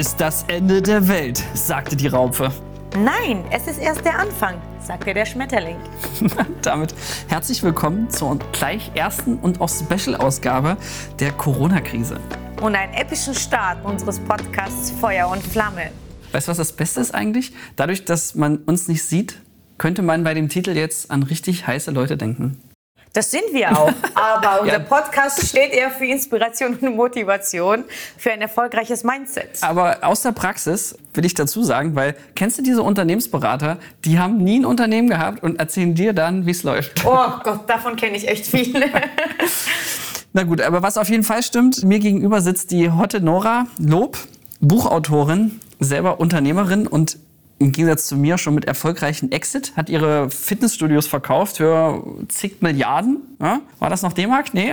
ist das Ende der Welt, sagte die Raupe. Nein, es ist erst der Anfang, sagte der Schmetterling. Damit herzlich willkommen zur gleich ersten und auch Special-Ausgabe der Corona-Krise. Und einen epischen Start unseres Podcasts Feuer und Flamme. Weißt du, was das Beste ist eigentlich? Dadurch, dass man uns nicht sieht, könnte man bei dem Titel jetzt an richtig heiße Leute denken. Das sind wir auch. Aber unser Podcast steht eher für Inspiration und Motivation, für ein erfolgreiches Mindset. Aber aus der Praxis will ich dazu sagen, weil kennst du diese Unternehmensberater, die haben nie ein Unternehmen gehabt und erzählen dir dann, wie es läuft. Oh Gott, davon kenne ich echt viele. Na gut, aber was auf jeden Fall stimmt, mir gegenüber sitzt die Hotte Nora Lob, Buchautorin, selber Unternehmerin und im Gegensatz zu mir schon mit erfolgreichen Exit, hat ihre Fitnessstudios verkauft für zig Milliarden. Ja? War das noch D-Mark? Nee.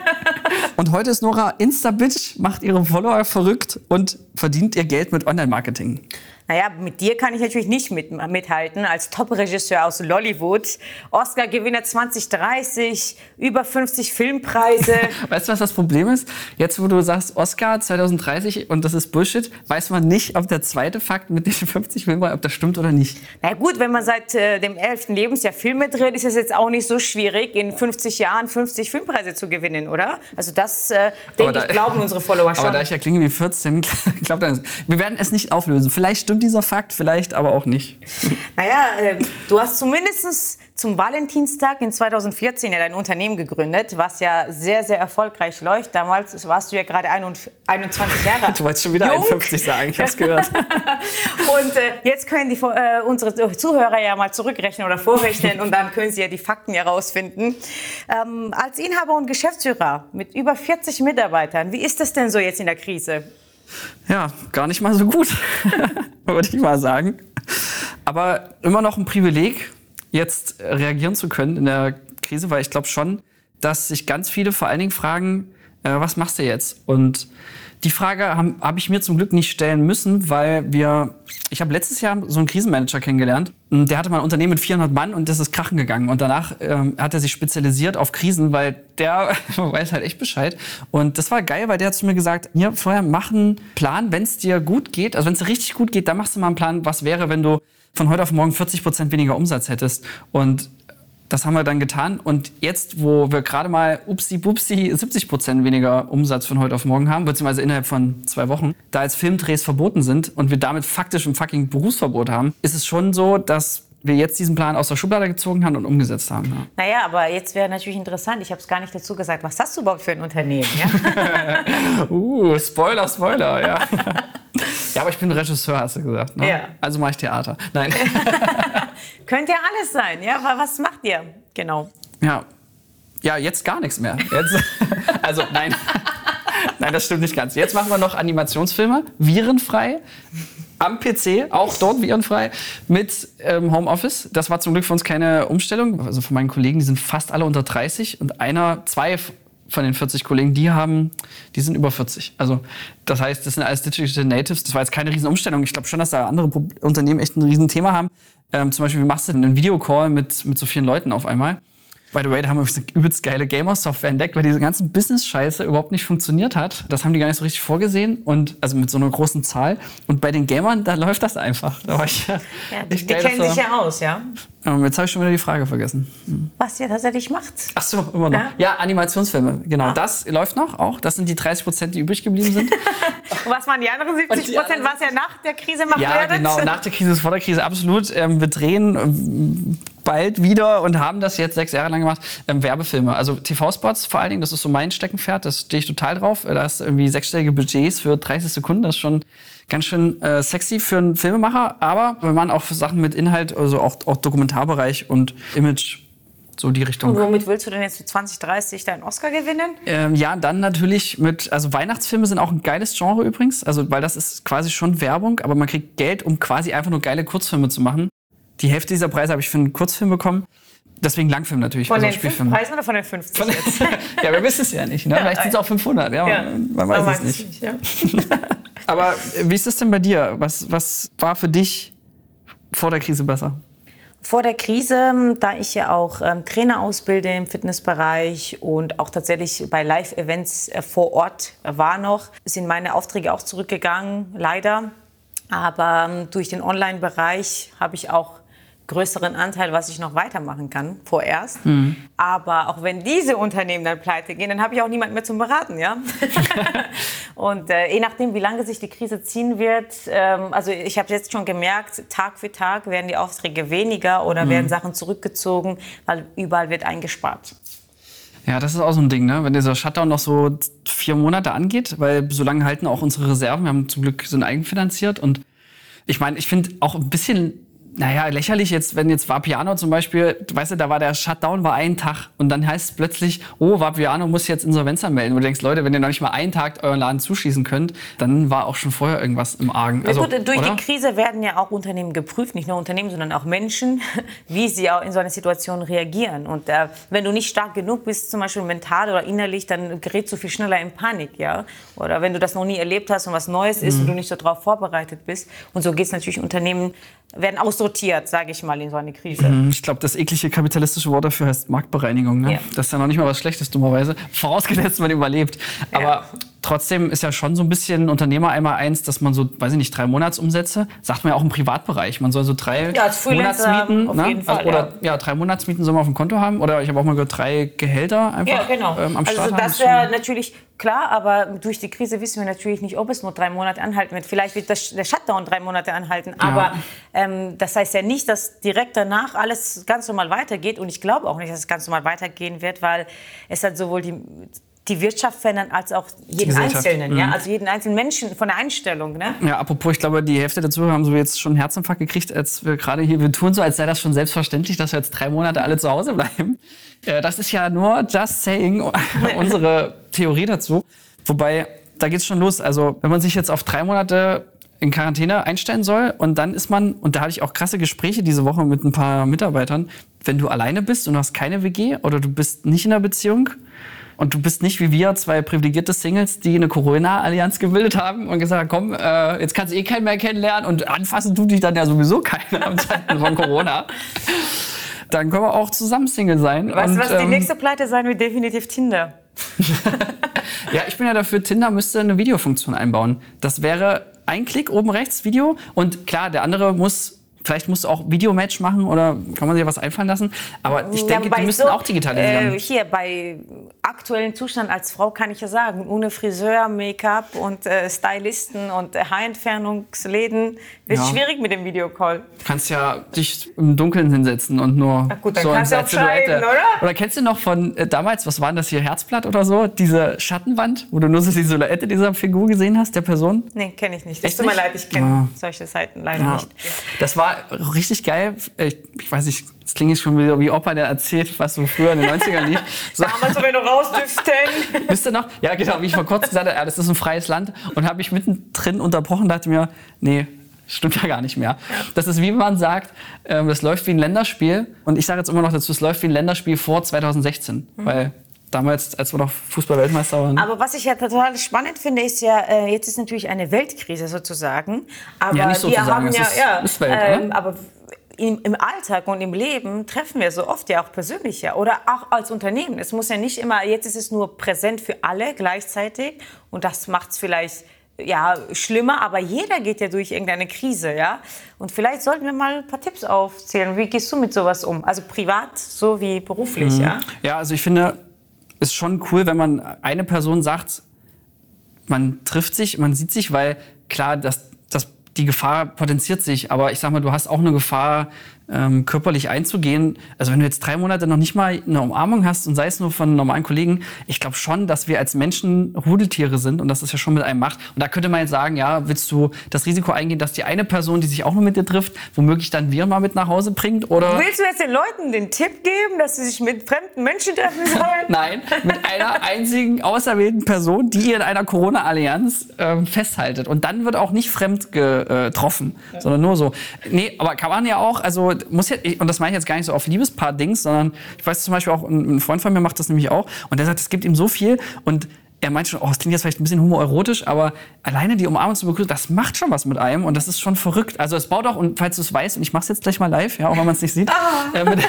und heute ist Nora Insta-Bitch, macht ihre Follower verrückt und verdient ihr Geld mit Online-Marketing. Naja, mit dir kann ich natürlich nicht mit, mithalten als Top-Regisseur aus Lollywood. Oscar-Gewinner 2030, über 50 Filmpreise. weißt du, was das Problem ist? Jetzt, wo du sagst Oscar 2030 und das ist Bullshit, weiß man nicht, ob der zweite Fakt mit den 50 Filmen, ob das stimmt oder nicht. Na gut, wenn man seit äh, dem 11. Lebensjahr Filme dreht, ist es jetzt auch nicht so schwierig, in 50 Jahren 50 Filmpreise zu gewinnen, oder? Also das, äh, denke ich, glauben unsere Follower schon. Aber da ich ja klinge wie 14, glaubt er Wir werden es nicht auflösen. Vielleicht stimmt dieser Fakt, vielleicht aber auch nicht. Naja, äh, du hast zumindest zum Valentinstag in 2014 ja dein Unternehmen gegründet, was ja sehr, sehr erfolgreich läuft. Damals warst du ja gerade 21 Jahre alt. Du wolltest schon wieder Jung. 51 sagen, ich hab's gehört. und äh, jetzt können die, äh, unsere Zuhörer ja mal zurückrechnen oder vorrechnen und dann können sie ja die Fakten herausfinden. Ähm, als Inhaber und Geschäftsführer mit über 40 Mitarbeitern, wie ist das denn so jetzt in der Krise? Ja, gar nicht mal so gut, würde ich mal sagen. Aber immer noch ein Privileg, jetzt reagieren zu können in der Krise, weil ich glaube schon, dass sich ganz viele vor allen Dingen fragen, äh, was machst du jetzt? Und die Frage habe hab ich mir zum Glück nicht stellen müssen, weil wir, ich habe letztes Jahr so einen Krisenmanager kennengelernt. Der hatte mal ein Unternehmen mit 400 Mann und das ist krachen gegangen. Und danach ähm, hat er sich spezialisiert auf Krisen, weil der weiß halt echt Bescheid. Und das war geil, weil der hat zu mir gesagt, hier vorher mach einen Plan, wenn es dir gut geht, also wenn es dir richtig gut geht, dann machst du mal einen Plan, was wäre, wenn du von heute auf morgen 40 Prozent weniger Umsatz hättest. Und das haben wir dann getan. Und jetzt, wo wir gerade mal upsi bupsi 70 Prozent weniger Umsatz von heute auf morgen haben, beziehungsweise innerhalb von zwei Wochen, da jetzt Filmdrehs verboten sind und wir damit faktisch ein fucking Berufsverbot haben, ist es schon so, dass wir jetzt diesen Plan aus der Schublade gezogen haben und umgesetzt haben. Ja. Naja, aber jetzt wäre natürlich interessant, ich habe es gar nicht dazu gesagt, was hast du überhaupt für ein Unternehmen? Ja? uh, Spoiler, Spoiler, ja. ja, aber ich bin Regisseur, hast du gesagt. Ne? Ja. Also mache ich Theater. Nein. Könnte ja alles sein, ja. Was macht ihr genau? Ja, ja jetzt gar nichts mehr. Jetzt, also nein. Nein, das stimmt nicht ganz. Jetzt machen wir noch Animationsfilme, virenfrei, am PC, auch dort virenfrei, mit ähm, Homeoffice. Das war zum Glück für uns keine Umstellung. Also von meinen Kollegen, die sind fast alle unter 30 und einer, zwei von den 40 Kollegen, die haben, die sind über 40. Also das heißt, das sind alles Digital Natives. Das war jetzt keine Riesenumstellung. Ich glaube schon, dass da andere Unternehmen echt ein Riesenthema haben. Ähm, zum Beispiel, wie machst du denn einen Videocall mit, mit so vielen Leuten auf einmal? By the way, da haben wir eine übelst geile Gamer-Software entdeckt, weil diese ganze Business-Scheiße überhaupt nicht funktioniert hat. Das haben die gar nicht so richtig vorgesehen und also mit so einer großen Zahl. Und bei den Gamern, da läuft das einfach. Da war ich, ja, die, die kennen sich ja aus, ja. Jetzt habe ich schon wieder die Frage vergessen. Hm. Was ihr tatsächlich macht. Ach so, immer noch. Ja, ja Animationsfilme, genau. Ah. Das läuft noch auch. Das sind die 30 Prozent, die übrig geblieben sind. Und was waren die anderen 70 Prozent, was ihr nach der Krise macht Ja, werdet? genau. Nach der Krise ist vor der Krise, absolut. Ähm, wir drehen ähm, bald wieder und haben das jetzt sechs Jahre lang gemacht. Ähm, Werbefilme, also TV-Spots vor allen Dingen, das ist so mein Steckenpferd, das stehe ich total drauf. Da ist irgendwie sechsstellige Budgets für 30 Sekunden, das ist schon ganz schön äh, sexy für einen Filmemacher. Aber wenn man auch für Sachen mit Inhalt, also auch, auch Dokumentarbereich und Image so die Richtung. Und womit willst du denn jetzt für 2030 deinen Oscar gewinnen? Ähm, ja, dann natürlich mit, also Weihnachtsfilme sind auch ein geiles Genre übrigens, also weil das ist quasi schon Werbung, aber man kriegt Geld, um quasi einfach nur geile Kurzfilme zu machen. Die Hälfte dieser Preise habe ich für einen Kurzfilm bekommen. Deswegen Langfilm natürlich. Von also den fünf Preisen oder von den 50 von, Ja, wir wissen es ja nicht. Ne? Vielleicht sind es auch 500. Ja, ja. Man, man weiß es nicht. nicht ja. Aber wie ist es denn bei dir? Was, was war für dich vor der Krise besser? Vor der Krise, da ich ja auch ähm, Trainer ausbilde im Fitnessbereich und auch tatsächlich bei Live-Events äh, vor Ort war noch, sind meine Aufträge auch zurückgegangen, leider. Aber ähm, durch den Online-Bereich habe ich auch größeren Anteil, was ich noch weitermachen kann, vorerst. Mhm. Aber auch wenn diese Unternehmen dann pleite gehen, dann habe ich auch niemanden mehr zum Beraten, ja. und äh, je nachdem, wie lange sich die Krise ziehen wird, ähm, also ich habe jetzt schon gemerkt, Tag für Tag werden die Aufträge weniger oder mhm. werden Sachen zurückgezogen, weil überall wird eingespart. Ja, das ist auch so ein Ding, ne? Wenn dieser Shutdown noch so vier Monate angeht, weil so lange halten auch unsere Reserven. Wir haben zum Glück sind eigenfinanziert und ich meine, ich finde auch ein bisschen naja, lächerlich jetzt, wenn jetzt Vapiano zum Beispiel, weißt du, da war der Shutdown, war ein Tag und dann heißt es plötzlich, oh, Vapiano muss jetzt Insolvenz anmelden. Und du denkst, Leute, wenn ihr noch nicht mal einen Tag euren Laden zuschließen könnt, dann war auch schon vorher irgendwas im Argen. Also, gut, durch oder? die Krise werden ja auch Unternehmen geprüft, nicht nur Unternehmen, sondern auch Menschen, wie sie auch in so einer Situation reagieren. Und äh, wenn du nicht stark genug bist, zum Beispiel mental oder innerlich, dann gerätst du viel schneller in Panik, ja. Oder wenn du das noch nie erlebt hast und was Neues ist mhm. und du nicht so darauf vorbereitet bist. Und so geht es natürlich Unternehmen, werden aussortiert, sage ich mal, in so eine Krise. Mhm, ich glaube, das eklige kapitalistische Wort dafür heißt Marktbereinigung. Ne? Ja. Das ist ja noch nicht mal was Schlechtes, dummerweise. Vorausgesetzt, man überlebt. Aber ja trotzdem ist ja schon so ein bisschen Unternehmer einmal eins, dass man so, weiß ich nicht, drei Monatsumsätze, sagt man ja auch im Privatbereich. Man soll so drei ja, Monatsmieten, auf ne? jeden Fall, also, oder ja. ja. drei Monatsmieten soll man auf dem Konto haben. Oder ich habe auch mal gehört, drei Gehälter einfach ja, genau. ähm, am Start Also das wäre natürlich klar, aber durch die Krise wissen wir natürlich nicht, ob es nur drei Monate anhalten wird. Vielleicht wird das, der Shutdown drei Monate anhalten. Aber ähm, das heißt ja nicht, dass direkt danach alles ganz normal weitergeht. Und ich glaube auch nicht, dass es ganz normal weitergehen wird, weil es hat sowohl die die Wirtschaft verändern als auch jeden Einzelnen, mhm. ja, also jeden einzelnen Menschen von der Einstellung, ne? Ja, apropos, ich glaube, die Hälfte der Zuhörer haben so jetzt schon einen Herzinfarkt gekriegt, als wir gerade hier, wir tun so, als sei das schon selbstverständlich, dass wir jetzt drei Monate alle zu Hause bleiben. Äh, das ist ja nur just saying unsere Theorie dazu. Wobei, da geht's schon los. Also, wenn man sich jetzt auf drei Monate in Quarantäne einstellen soll und dann ist man, und da hatte ich auch krasse Gespräche diese Woche mit ein paar Mitarbeitern, wenn du alleine bist und du hast keine WG oder du bist nicht in einer Beziehung, und du bist nicht wie wir, zwei privilegierte Singles, die eine Corona-Allianz gebildet haben und gesagt haben, komm, äh, jetzt kannst du eh keinen mehr kennenlernen und anfassen tut dich dann ja sowieso keiner am Zeiten von Corona. Dann können wir auch zusammen Single sein. Weißt du, was ähm, die nächste Pleite sein wird? Definitiv Tinder. ja, ich bin ja dafür, Tinder müsste eine Videofunktion einbauen. Das wäre ein Klick oben rechts Video und klar, der andere muss Vielleicht musst du auch Videomatch machen oder kann man sich was einfallen lassen. Aber ich denke, ja, die müssen so, auch digitalisieren. Äh, hier, bei aktuellen Zustand als Frau kann ich ja sagen, ohne Friseur, Make-up und äh, Stylisten und äh, Haarentfernungsläden wird ja. schwierig mit dem Videocall. Du kannst ja dich im Dunkeln hinsetzen und nur Ach gut, dann so kannst du auch. Oder? oder kennst du noch von äh, damals, was war das hier, Herzblatt oder so? Diese Schattenwand, wo du nur so die Silhouette dieser Figur gesehen hast, der Person? Nee, kenne ich nicht. Es tut mir leid, ich kenne ah. solche Seiten leider ja. nicht. Das war richtig geil. Ich, ich weiß nicht, das klingt jetzt schon wieder wie Opa, der erzählt, was so früher in den 90ern lief. So. Damals, wenn wir noch rausdüften. Wisst ihr noch? Ja, genau, wie ich vor kurzem gesagt habe, ja, das ist ein freies Land. Und habe ich mittendrin unterbrochen und dachte mir, nee, stimmt ja gar nicht mehr. Das ist wie man sagt, ähm, das läuft wie ein Länderspiel. Und ich sage jetzt immer noch dazu, es läuft wie ein Länderspiel vor 2016. Mhm. Weil damals, als wir noch Fußball-Weltmeister waren. Aber was ich ja total spannend finde, ist ja, äh, jetzt ist natürlich eine Weltkrise sozusagen. Aber ja, nicht sozusagen, wir haben ja, ist, ja ist Welt, ähm, aber im, im, Alltag und im Leben treffen wir so oft ja auch persönlich ja oder auch als Unternehmen. Es muss ja nicht immer, jetzt ist es nur präsent für alle gleichzeitig und das macht es vielleicht ja, schlimmer, aber jeder geht ja durch irgendeine Krise, ja. Und vielleicht sollten wir mal ein paar Tipps aufzählen. Wie gehst du mit sowas um? Also privat so wie beruflich, mhm. ja? Ja, also ich finde, ist schon cool, wenn man eine Person sagt, man trifft sich, man sieht sich, weil klar, das, das, die Gefahr potenziert sich, aber ich sag mal, du hast auch eine Gefahr, ähm, körperlich einzugehen. Also wenn du jetzt drei Monate noch nicht mal eine Umarmung hast und sei es nur von normalen Kollegen, ich glaube schon, dass wir als Menschen Rudeltiere sind und dass das ja schon mit einem macht. Und da könnte man jetzt sagen, ja, willst du das Risiko eingehen, dass die eine Person, die sich auch nur mit dir trifft, womöglich dann wir mal mit nach Hause bringt? Oder willst du jetzt den Leuten den Tipp geben, dass sie sich mit fremden Menschen treffen sollen? Nein, mit einer einzigen auserwählten Person, die ihr in einer Corona-Allianz ähm, festhaltet. Und dann wird auch nicht fremd getroffen, ja. sondern nur so. Nee, aber kann man ja auch, also muss ja, und das meine ich jetzt gar nicht so auf Liebespaar-Dings, sondern ich weiß zum Beispiel auch, ein Freund von mir macht das nämlich auch und der sagt, es gibt ihm so viel und er meint schon, oh, das klingt jetzt vielleicht ein bisschen homoerotisch, aber alleine die Umarmung zu begrüßen, das macht schon was mit einem und das ist schon verrückt. Also es baut auch, und falls du es weißt, und ich mache es jetzt gleich mal live, ja, auch wenn man es nicht sieht. Ah, äh, mit,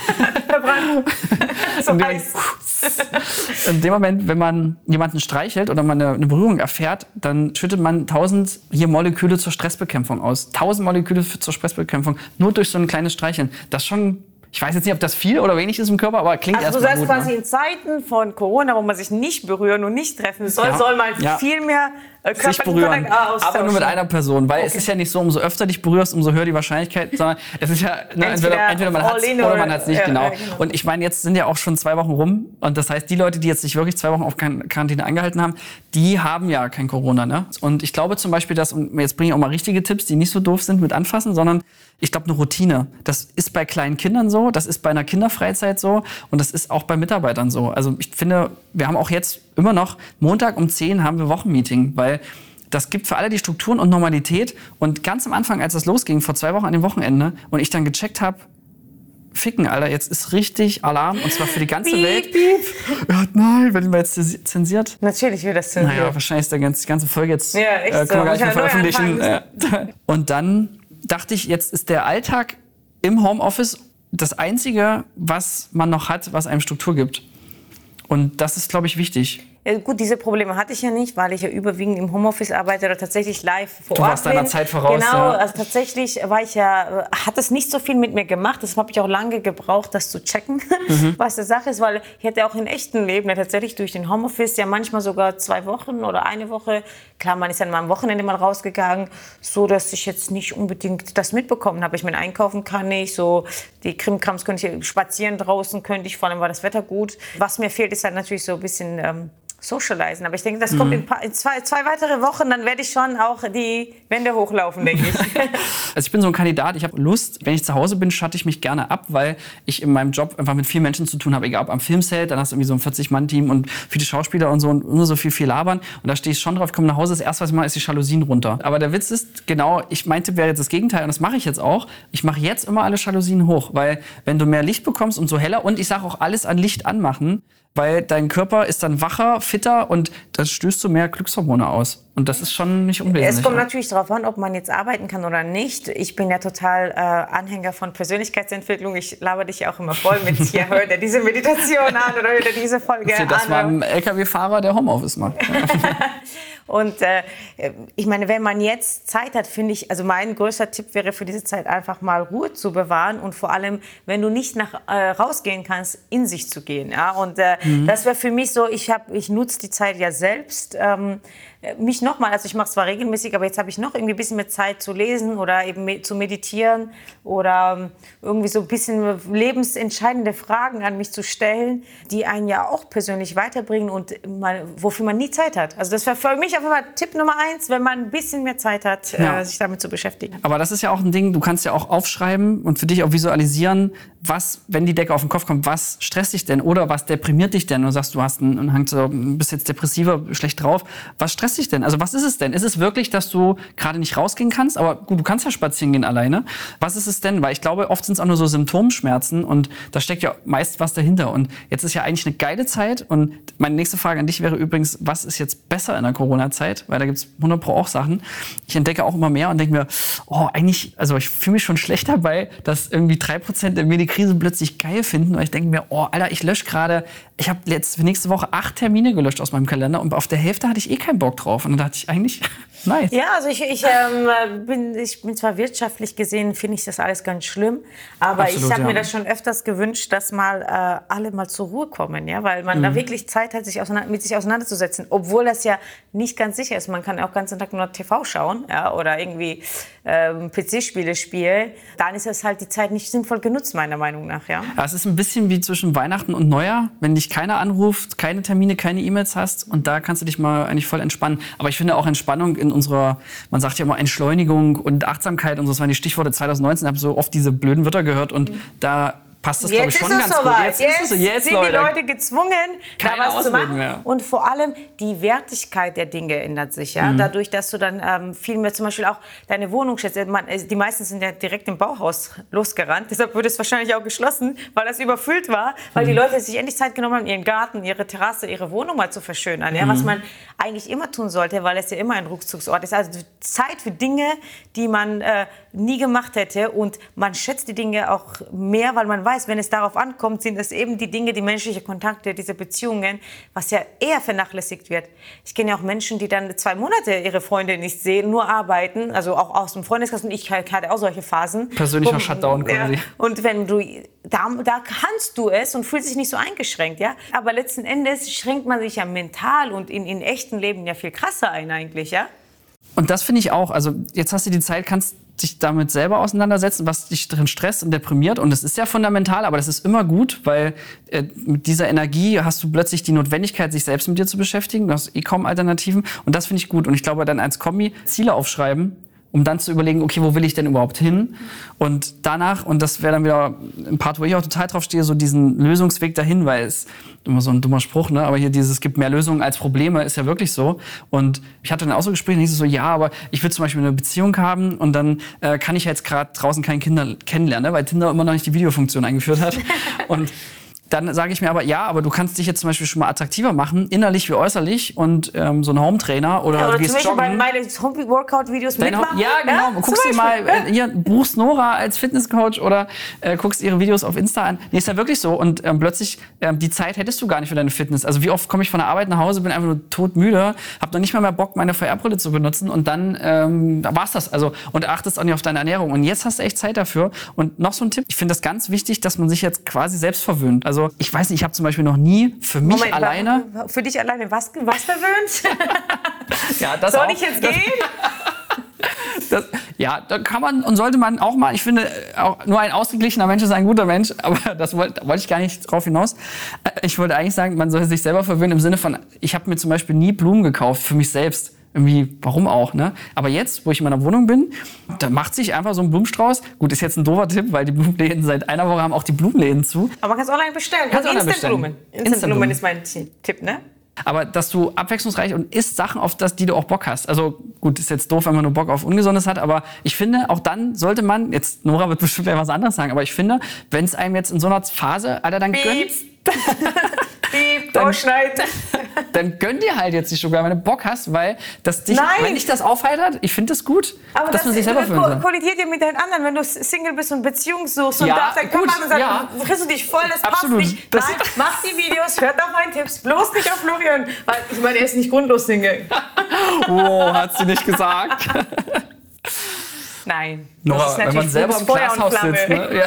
so in, heiß. in dem Moment, wenn man jemanden streichelt oder man eine, eine Berührung erfährt, dann schüttet man tausend hier Moleküle zur Stressbekämpfung aus. Tausend Moleküle zur Stressbekämpfung, nur durch so ein kleines Streicheln. Das ist schon ich weiß jetzt nicht, ob das viel oder wenig ist im Körper, aber klingt also erstmal gut. Also du sagst quasi ne? in Zeiten von Corona, wo man sich nicht berühren und nicht treffen soll, ja. soll man ja. viel mehr äh, sich berühren, aber nur mit einer Person, weil okay. es ist ja nicht so, umso öfter dich berührst, umso höher die Wahrscheinlichkeit, sondern es ist ja ne, entweder, entweder man hat es oder man hat es nicht, ja, genau. genau. Und ich meine, jetzt sind ja auch schon zwei Wochen rum und das heißt, die Leute, die jetzt sich wirklich zwei Wochen auf Quarantäne angehalten haben, die haben ja kein Corona, ne? Und ich glaube zum Beispiel, dass, und jetzt bringe ich auch mal richtige Tipps, die nicht so doof sind mit anfassen, sondern ich glaube, eine Routine. Das ist bei kleinen Kindern so, das ist bei einer Kinderfreizeit so und das ist auch bei Mitarbeitern so. Also ich finde, wir haben auch jetzt immer noch, Montag um 10 haben wir Wochenmeeting, weil das gibt für alle die Strukturen und Normalität. Und ganz am Anfang, als das losging, vor zwei Wochen an dem Wochenende, und ich dann gecheckt habe, ficken, Alter, jetzt ist richtig Alarm und zwar für die ganze piep, Welt. Piep. Ja, nein, werden wir jetzt zensiert? Natürlich wird das zensiert. Naja, wahrscheinlich ist der ganze, die ganze Folge jetzt, ja, echt äh, können wir gar nicht mehr veröffentlichen. Und dann dachte ich, jetzt ist der Alltag im Homeoffice das Einzige, was man noch hat, was einem Struktur gibt. Und das ist, glaube ich, wichtig. Ja, gut, diese Probleme hatte ich ja nicht, weil ich ja überwiegend im Homeoffice arbeite oder tatsächlich live vor du Ort Du warst deiner Zeit voraus. Genau, ja. also tatsächlich war ich ja, hat es nicht so viel mit mir gemacht. Deshalb habe ich auch lange gebraucht, das zu checken, mhm. was die Sache ist, weil ich hätte auch im echten Leben ja tatsächlich durch den Homeoffice ja manchmal sogar zwei Wochen oder eine Woche, klar, man ist dann mal am Wochenende mal rausgegangen, so dass ich jetzt nicht unbedingt das mitbekommen habe. Ich meine, einkaufen kann ich, so die Krimkrams könnte ich spazieren draußen, könnte ich, vor allem war das Wetter gut. Was mir fehlt, ist halt natürlich so ein bisschen ähm, socialisen. Aber ich denke, das mhm. kommt in, paar, in, zwei, zwei weitere Wochen, dann werde ich schon auch die Wände hochlaufen, denke ich. also ich bin so ein Kandidat, ich habe Lust, wenn ich zu Hause bin, schatte ich mich gerne ab, weil ich in meinem Job einfach mit vielen Menschen zu tun habe. Egal ob am Filmset, dann hast du irgendwie so ein 40-Mann-Team und viele Schauspieler und so und immer so viel, viel labern. Und da stehe ich schon drauf, ich komme nach Hause, das erste, was ich mache, ist die Jalousien runter. Aber der Witz ist, genau, ich meinte, wäre jetzt das Gegenteil und das mache ich jetzt auch. Ich mache jetzt immer alle Jalousien hoch, weil wenn du mehr Licht bekommst, umso heller und ich sage auch alles an Licht anmachen, weil dein Körper ist dann wacher, fitter und dann stößt du mehr Glückshormone aus. Und das ist schon nicht unwesentlich. Es kommt natürlich darauf an, ob man jetzt arbeiten kann oder nicht. Ich bin ja total äh, Anhänger von Persönlichkeitsentwicklung. Ich laber dich ja auch immer voll mit hier, hör dir diese Meditation an oder hör dir diese Folge an. Das war ein LKW-Fahrer, der Homeoffice macht. Und äh, ich meine, wenn man jetzt Zeit hat, finde ich, also mein größter Tipp wäre für diese Zeit einfach mal Ruhe zu bewahren und vor allem, wenn du nicht nach äh, rausgehen kannst, in sich zu gehen. Ja? Und äh, mhm. das wäre für mich so, ich, hab, ich nutze die Zeit ja selbst. Ähm, mich nochmal, also ich mache es zwar regelmäßig, aber jetzt habe ich noch irgendwie ein bisschen mehr Zeit zu lesen oder eben me zu meditieren oder ähm, irgendwie so ein bisschen lebensentscheidende Fragen an mich zu stellen, die einen ja auch persönlich weiterbringen und mal, wofür man nie Zeit hat. Also das wäre für mich jeden Fall Tipp Nummer eins, wenn man ein bisschen mehr Zeit hat, äh, ja. äh, sich damit zu beschäftigen. Aber das ist ja auch ein Ding, du kannst ja auch aufschreiben und für dich auch visualisieren, was, wenn die Decke auf den Kopf kommt, was stresst dich denn oder was deprimiert dich denn? Du sagst, du hast einen, einen Hang zu, bist jetzt depressiver, schlecht drauf. Was stresst dich denn? Also was ist es denn? Ist es wirklich, dass du gerade nicht rausgehen kannst? Aber gut, du kannst ja spazieren gehen alleine. Was ist es denn? Weil ich glaube, oft sind es auch nur so Symptomschmerzen und da steckt ja meist was dahinter. Und jetzt ist ja eigentlich eine geile Zeit. Und meine nächste Frage an dich wäre übrigens, was ist jetzt besser in der Corona-Zeit? Weil da gibt es 100 Pro auch Sachen. Ich entdecke auch immer mehr und denke mir, oh, eigentlich, also ich fühle mich schon schlecht dabei, dass irgendwie drei Prozent der mir Krise plötzlich geil finden, weil ich denke mir, oh, Alter, ich lösche gerade, ich habe jetzt für nächste Woche acht Termine gelöscht aus meinem Kalender und auf der Hälfte hatte ich eh keinen Bock drauf. Und dann dachte ich eigentlich, nice. Ja, also ich, ich, ähm, bin, ich bin zwar wirtschaftlich gesehen, finde ich das alles ganz schlimm, aber Absolut, ich habe ja. mir das schon öfters gewünscht, dass mal äh, alle mal zur Ruhe kommen, ja, weil man mhm. da wirklich Zeit hat, sich mit sich auseinanderzusetzen, obwohl das ja nicht ganz sicher ist. Man kann auch ganz den Tag nur TV schauen, ja, oder irgendwie ähm, PC-Spiele spielen. Dann ist das halt die Zeit nicht sinnvoll genutzt, meiner Meinung nach, ja. Es ist ein bisschen wie zwischen Weihnachten und Neujahr, wenn dich keiner anruft, keine Termine, keine E-Mails hast und da kannst du dich mal eigentlich voll entspannen. Aber ich finde auch Entspannung in unserer, man sagt ja immer Entschleunigung und Achtsamkeit und so, das waren die Stichworte 2019. Ich habe so oft diese blöden Wörter gehört und mhm. da passt das, glaube ich, schon ganz gut. soweit. Jetzt, Jetzt, ist es so, jetzt, sind Leute. die Leute gezwungen, da Keine was zu Ausreden machen. mehr. Und vor allem die Wertigkeit der Dinge ändert sich. Ja? Dadurch, dass du dann ähm, viel mehr zum Beispiel auch deine Wohnung schätzt. Man, äh, die meisten sind ja direkt im Bauhaus losgerannt. Deshalb wurde es wahrscheinlich auch geschlossen, weil das überfüllt war. Weil die Leute sich endlich Zeit genommen haben, ihren Garten, ihre Terrasse, ihre Wohnung mal zu verschönern. Ja? Was man eigentlich immer tun sollte, weil es ja immer ein Rückzugsort ist. Also Zeit für Dinge, die man äh, nie gemacht hätte. Und man schätzt die Dinge auch mehr, weil man weiß, wenn es darauf ankommt, sind es eben die Dinge, die menschliche Kontakte, diese Beziehungen, was ja eher vernachlässigt wird. Ich kenne ja auch Menschen, die dann zwei Monate ihre Freunde nicht sehen, nur arbeiten, also auch aus dem Freundeskreis. Und ich hatte auch solche Phasen. Persönlicher Shutdown quasi. Ja. Und wenn du, da, da kannst du es und fühlst dich nicht so eingeschränkt, ja. Aber letzten Endes schränkt man sich ja mental und in, in echten Leben ja viel krasser ein eigentlich, ja. Und das finde ich auch. Also jetzt hast du die Zeit, kannst dich damit selber auseinandersetzen, was dich drin stresst und deprimiert. Und das ist ja fundamental, aber das ist immer gut, weil äh, mit dieser Energie hast du plötzlich die Notwendigkeit, sich selbst mit dir zu beschäftigen. Du hast eh kaum Alternativen. Und das finde ich gut. Und ich glaube, dann als Kombi Ziele aufschreiben, um dann zu überlegen, okay, wo will ich denn überhaupt hin? Und danach, und das wäre dann wieder ein Part, wo ich auch total drauf stehe, so diesen Lösungsweg dahin, weil es immer so ein dummer Spruch, ne? Aber hier dieses, es gibt mehr Lösungen als Probleme, ist ja wirklich so. Und ich hatte dann auch so Gespräche, und ich so, ja, aber ich will zum Beispiel eine Beziehung haben und dann äh, kann ich jetzt gerade draußen keine Kinder kennenlernen, ne? weil Tinder immer noch nicht die Videofunktion eingeführt hat. und dann sage ich mir aber, ja, aber du kannst dich jetzt zum Beispiel schon mal attraktiver machen, innerlich wie äußerlich und ähm, so ein Home-Trainer oder, Ja, oder gehst zum Beispiel bei joggen. meinen Home-Workout-Videos mitmachen. ja, genau. zum guckst dir mal, äh, hier, buchst Nora als Fitnesscoach oder äh, guckst ihre Videos auf Insta an. Nee, ist ja wirklich so. Und ähm, plötzlich, ähm, die Zeit hättest du gar nicht für deine Fitness. Also wie oft komme ich von der Arbeit nach Hause, bin einfach nur todmüde, habe noch nicht mal mehr Bock, meine VR-Brille zu benutzen und dann ähm, war's das. Also und achtest auch nicht auf deine Ernährung. Und jetzt hast du echt Zeit dafür. Und noch so ein Tipp, ich finde das ganz wichtig, dass man sich jetzt quasi selbst verwöhnt. Also ich weiß nicht, ich habe zum Beispiel noch nie für mich Moment, alleine... Für dich alleine was, was verwöhnt? Ja, das Soll auch. ich jetzt Das- gehen? Das, ja, da kann man und sollte man auch mal, ich finde, äh, auch nur ein ausgeglichener Mensch ist ein guter Mensch, aber das wollte da wollte ich gar nicht drauf hinaus. Äh, Ich wollte eigentlich sagen, man soll sich selber verwöhnen im Sinne von, ich habe mir zum Beispiel nie Blumen gekauft für mich selbst. Irgendwie, warum auch, ne? Aber jetzt, wo ich in meiner Wohnung bin, da macht sich einfach so ein Blumenstrauß. Gut, ist jetzt ein doofer Tipp, weil die Blumenläden seit einer Woche haben auch die Blumenläden zu. Aber man kann es online bestellen. Kannst Und online bestellen. Instant-Blumen. Instant-Blumen Instant-Blumen. ist mein Tipp, ne? Aber dass du abwechslungsreich und isst Sachen, auf das, die du auch Bock hast. Also gut, ist jetzt doof, wenn man nur Bock auf Ungesundes hat, aber ich finde, auch dann sollte man, jetzt Nora wird bestimmt was anderes sagen, aber ich finde, wenn es einem jetzt in so einer Phase, Alter, dann Piep. Piep, Dann- ausschneiden. dann gönn dir halt jetzt die Schokolade, wenn du Bock hast, weil das dich, Nein. wenn dich das aufheitert, ich finde das gut, Aber dass das, man sich selber ko- fühlen soll. kollidiert ja mit den anderen, wenn du Single bist und Beziehung suchst und Ja, darfst dein gut, Körper und sagst, ja. frisst du dich voll, das Absolut. passt nicht. Das- Nein, mach die Videos, hört auf meinen Tipps, bloß nicht auf Florian. Weil ich meine, er ist nicht grundlos Single. Wow, hat sie nicht gesagt. Nein. Nora, wenn man selber im Glashaus sitzt. Ne? Ja.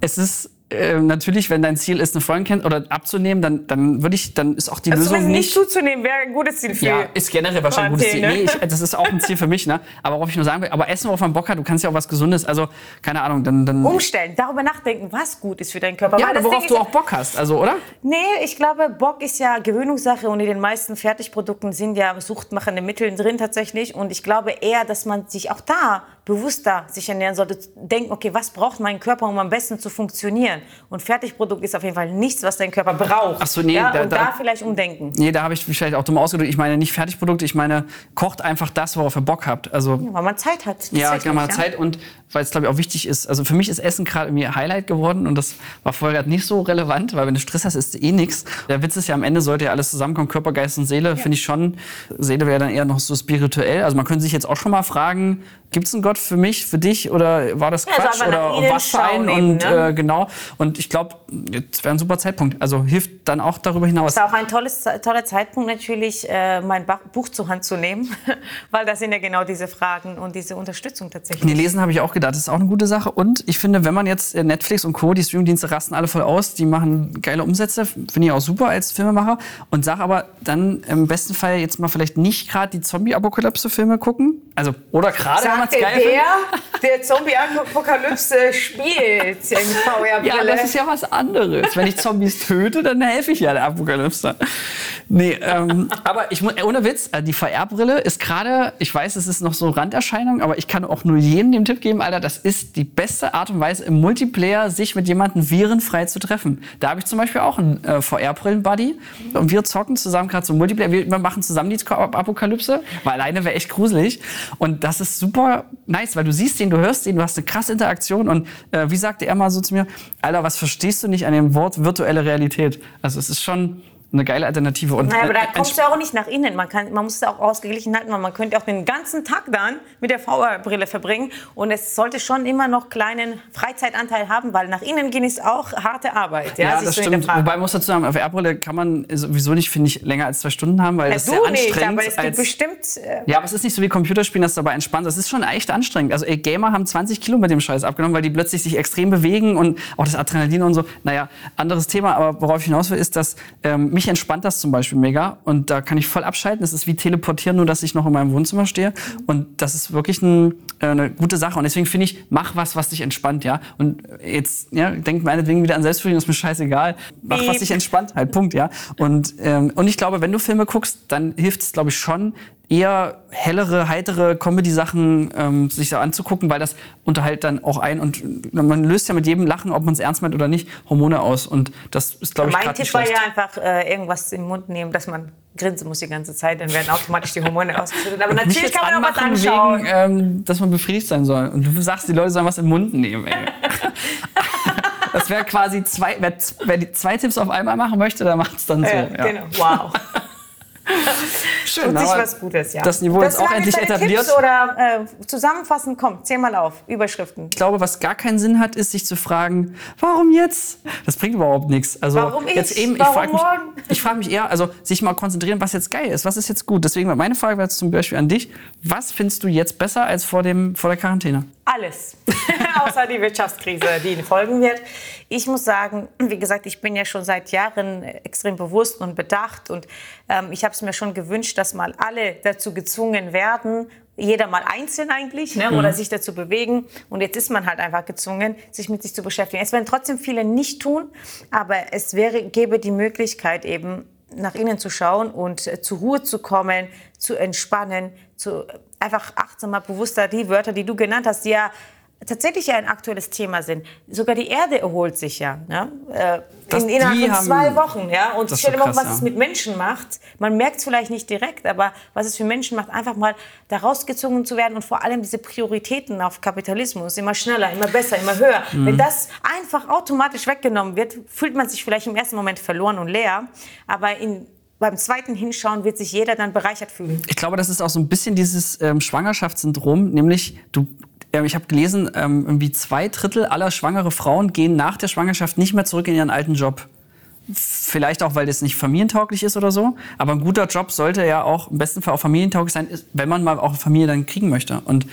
es ist äh, natürlich, wenn dein Ziel ist, eine Freundin kennt oder abzunehmen, dann, dann würde ich, dann ist auch die Also Lösung nicht. nicht zuzunehmen, wäre ein gutes Ziel für Ja, ist generell wahrscheinlich ein gutes Ziel. Quarantäne. Nee, ich, das ist auch ein Ziel für mich, ne? Aber worauf ich nur sagen will, aber essen, worauf man Bock hat, du kannst ja auch was Gesundes, also, keine Ahnung, dann. dann umstellen, darüber nachdenken, was gut ist für deinen Körper. ja, Weil aber worauf Ding du auch Bock hast, also, oder? Nee, ich glaube, Bock ist ja Gewöhnungssache und in den meisten Fertigprodukten sind ja suchtmachende Mittel drin tatsächlich. Und ich glaube eher, dass man sich auch da bewusster sich ernähren sollte. Denken, okay, was braucht mein Körper, um am besten zu funktionieren? Und Fertigprodukt ist auf jeden Fall nichts, was dein Körper braucht. Ach so, nee, ja, da- und da, da- vielleicht umdenken. Nee, da habe ich mich vielleicht auch dumm ausgedrückt. Ich meine nicht Fertigprodukte, ich meine, kocht einfach das, worauf ihr Bock habt. Also, Weil man Zeit hat. Ja, genau, man hat Zeit und weil es, glaube ich, auch wichtig ist. Also für mich ist Essen gerade irgendwie Highlight geworden und das war vorher grad nicht so relevant, weil wenn du Stress hast, ist eh nichts. Der Witz ist ja, am Ende sollte ja alles zusammenkommen, Körper, Geist und Seele, finde ich schon. Seele wäre dann eher noch so spirituell. Also man könnte sich jetzt auch schon mal fragen, gibt es einen Gott für mich, für dich oder war das Ja, also Quatsch nach oder was eben, Und ne? äh, genau. Und ich glaube, jetzt wäre ein super Zeitpunkt. Also hilft dann auch darüber hinaus. Es ist auch ein tolles, toller Zeitpunkt natürlich, äh, mein Buch zur Hand zu nehmen, weil das sind ja genau diese Fragen und diese Unterstützung tatsächlich. Nee, lesen habe ich auch gedacht, das ist auch eine gute Sache. Und ich finde, wenn man jetzt äh, Netflix und Co., die Streamingdienste rasten alle voll aus, die machen geile Umsätze, finde ich auch super als Filmemacher. Und sag aber dann im besten Fall jetzt mal vielleicht nicht gerade die Zombie-Apokalypse-Filme gucken. Also, oder gerade wenn man es dachte, geil der, der Zombie-Apokalypse spielt in VR-Brille. Ja, das ist ja was anderes. Wenn ich Zombies töte, dann helfe ich ja der Apokalypse. Nee, ähm, aber ich muss, äh, ohne Witz, äh, die VR-Brille ist gerade, ich weiß, es ist noch so Randerscheinung, aber ich kann auch nur jedem den Tipp geben, Alter, das ist die beste Art und Weise im Multiplayer, sich mit jemandem virenfrei zu treffen. Da habe ich zum Beispiel auch einen äh, VR-Brillen-Buddy und wir zocken zusammen gerade so Multiplayer. Wir, machen zusammen die Apokalypse, weil alleine wäre echt gruselig. Und das ist super nice, weil du siehst ihn, du hörst ihn, du hast eine krasse Interaktion und äh, wie sagte er mal so zu mir, Alter, was verstehst du nicht an dem Wort virtuelle Realität? Also es ist schon eine geile Alternative. Und, Naja, aber da äh, kommst du ja auch nicht nach innen. Man, kann, man muss es auch ausgeglichen halten, weil man könnte auch den ganzen Tag dann mit der VR-Brille verbringen. Und es sollte schon immer noch kleinen Freizeitanteil haben, weil nach innen gehen ist auch harte Arbeit. Ja, Ja, das stimmt. Wobei muss dazu sagen, auf VR-Brille kann man sowieso nicht, finde ich, länger als zwei Stunden haben, weil ja, das ist sehr nicht, anstrengend. aber es als- bestimmt. Äh, ja, aber es ist nicht so wie Computerspielen, dass du dabei entspannt. Das ist schon echt anstrengend. Also ey, Gamer haben 20 Kilo mit dem Scheiß abgenommen, weil die plötzlich sich extrem bewegen und auch das Adrenalin und so. Naja, anderes Thema. Aber worauf ich hinaus will, ist, dass ähm, mich entspannt das zum Beispiel mega und da kann ich voll abschalten. Das ist wie teleportieren, nur dass ich noch in meinem Wohnzimmer stehe. Und das ist wirklich ein, äh, eine gute Sache. Und deswegen finde ich, mach was, was dich entspannt, ja. Und jetzt, ja, denkt meinetwegen wieder an Selbstbefriedigung, ist mir scheißegal. Mach, was dich entspannt, halt, Punkt, ja. Und, ähm, und ich glaube, wenn du Filme guckst, dann hilft es, glaube ich, schon, eher hellere, heitere Comedy-Sachen ähm, sich da anzugucken, weil das unterhält dann auch ein und man löst ja mit jedem Lachen, ob man es ernst meint oder nicht, Hormone aus und das ist, glaube ich, mein Tipp war ja einfach, äh, irgendwas im Mund nehmen, dass man grinsen muss die ganze Zeit, dann werden automatisch die Hormone ausgeschüttet. Aber natürlich kann man auch was anschauen. wegen, ähm, dass man befriedigt sein soll. Und du sagst, die Leute sollen was im Mund nehmen. Ey. das wäre quasi zwei, wer, wer die zwei Tipps auf einmal machen möchte, der macht es dann so. Ja, ja. Genau, wow. Schön, Tut sich was Gutes, ja. das Niveau ist auch endlich etabliert. Tipps oder äh, zusammenfassen, komm, zähl mal auf. Überschriften. Ich glaube, was gar keinen Sinn hat, ist sich zu fragen, warum jetzt? Das bringt überhaupt nichts. Also Warum ich? jetzt eben, ich Warum frage mich, ich frage mich eher, also sich mal konzentrieren, was jetzt geil ist, was ist jetzt gut. Deswegen meine Frage wäre jetzt zum Beispiel an dich: Was findest du jetzt besser als vor dem vor der Quarantäne? Alles. Außer die Wirtschaftskrise, die folgen wird. Ich muss sagen, wie gesagt, ich bin ja schon seit Jahren extrem bewusst und bedacht. Und ähm, ich habe es mir schon gewünscht, dass mal alle dazu gezwungen werden, jeder mal einzeln eigentlich, ne, oder sich dazu bewegen. Und jetzt ist man halt einfach gezwungen, sich mit sich zu beschäftigen. Es werden trotzdem viele nicht tun, aber es wäre, gäbe die Möglichkeit eben, nach innen zu schauen und äh, zur Ruhe zu kommen, zu entspannen, zu einfach achtsamer, bewusster. Die Wörter, die du genannt hast, die ja tatsächlich ja ein aktuelles Thema sind. Sogar die Erde erholt sich ja. Ne? Äh, Das- in, innerhalb von zwei Wochen. Ja? Und stell dir mal was krass, es ja. mit Menschen macht. Man merkt es vielleicht nicht direkt, aber was es für Menschen macht, einfach mal da rausgezogen zu werden und vor allem diese Prioritäten auf Kapitalismus, immer schneller, immer besser, immer höher. Mhm. Wenn das einfach automatisch weggenommen wird, fühlt man sich vielleicht im ersten Moment verloren und leer, aber in, beim zweiten Hinschauen wird sich jeder dann bereichert fühlen. Ich glaube, das ist auch so ein bisschen dieses ähm, Schwangerschaftssyndrom, nämlich du. Ähm, Ich habe gelesen, ähm, irgendwie zwei Drittel aller schwangere Frauen gehen nach der Schwangerschaft nicht mehr zurück in ihren alten Job. Vielleicht auch, weil das nicht familientauglich ist oder so. Aber ein guter Job sollte ja auch im besten Fall auch familientauglich sein, wenn man mal auch eine Familie dann kriegen möchte. Und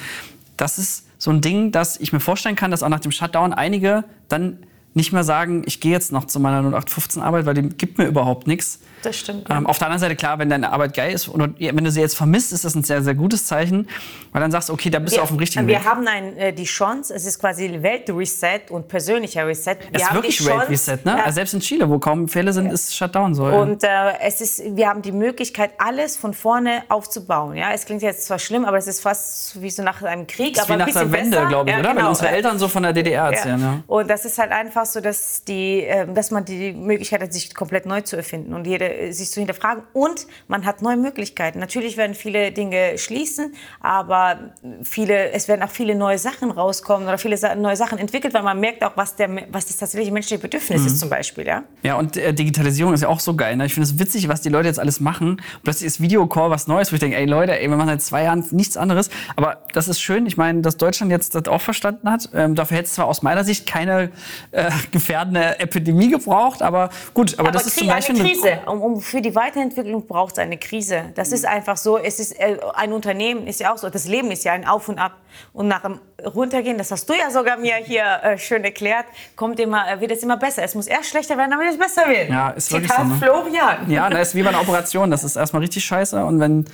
das ist so ein Ding, dass ich mir vorstellen kann, dass auch nach dem Shutdown einige dann nicht mehr sagen, ich gehe jetzt noch zu meiner 0815 Arbeit, weil die gibt mir überhaupt nichts. Das stimmt. Ähm, auf der anderen Seite, klar, wenn deine Arbeit geil ist oder wenn du sie jetzt vermisst, ist das ein sehr, sehr gutes Zeichen, weil dann sagst du, okay, da bist du auf dem richtigen wir Weg. haben ein, äh, die Chance, es ist quasi Weltreset und persönlicher Reset. Wir Es ist wirklich die Chance, Great Reset, ne? Ja, selbst in Chile, wo kaum Fälle sind, ist Shutdown so. ja. und äh, es ist, wir haben die Möglichkeit, alles von vorne aufzubauen. Ja, es klingt jetzt zwar schlimm, aber es ist fast wie so nach einem Krieg, ist aber wie nach der Wende, glaube ich, Ja, oder? Wenn genau. unsere Eltern so von der DDR erzählen. Ja. Und das ist halt einfach so, dass, die, äh, dass man die Möglichkeit hat, sich komplett neu zu erfinden und jede, äh, sich zu hinterfragen. Und man hat neue Möglichkeiten. Natürlich werden viele Dinge schließen, aber viele, es werden auch viele neue Sachen rauskommen oder viele Sa- neue Sachen entwickelt, weil man merkt auch, was, der, was das tatsächliche menschliche Bedürfnis Mhm. ist zum Beispiel. Ja? Ja, und äh, Digitalisierung ist ja auch so geil. Ne? Ich finde es witzig, was die Leute jetzt alles machen. Plötzlich ist Videocall was Neues, wo ich denke, ey Leute, ey, wir machen seit zwei Jahren nichts anderes. Aber das ist schön. Ich meine, dass Deutschland jetzt das auch verstanden hat. Ähm, dafür hätte es zwar aus meiner Sicht keine äh, gefährdende Epidemie gebraucht. Aber gut, aber, Aber das ist zum Beispiel eine Krise. Um, um, für die Weiterentwicklung braucht es eine Krise. Das ist einfach so. Es ist, äh, ein Unternehmen ist ja auch so. Das Leben ist ja ein Auf und Ab. Und nach dem Runtergehen, das hast du ja sogar mir hier äh, schön erklärt, kommt immer, äh, wird es immer besser. Es muss erst schlechter werden, damit es besser wird. Ja, ist wirklich Zitat so, ne? Florian. Ja, das ist wie bei einer Operation. Das ist erstmal richtig scheiße. Und wenn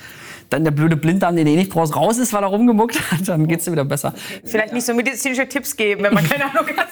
dann der blöde Blinddarm, den du eh nicht brauchst, raus ist, weil er rumgemuckt hat, dann geht's dir wieder besser. Vielleicht nicht so medizinische Tipps geben, wenn man keine Ahnung hat.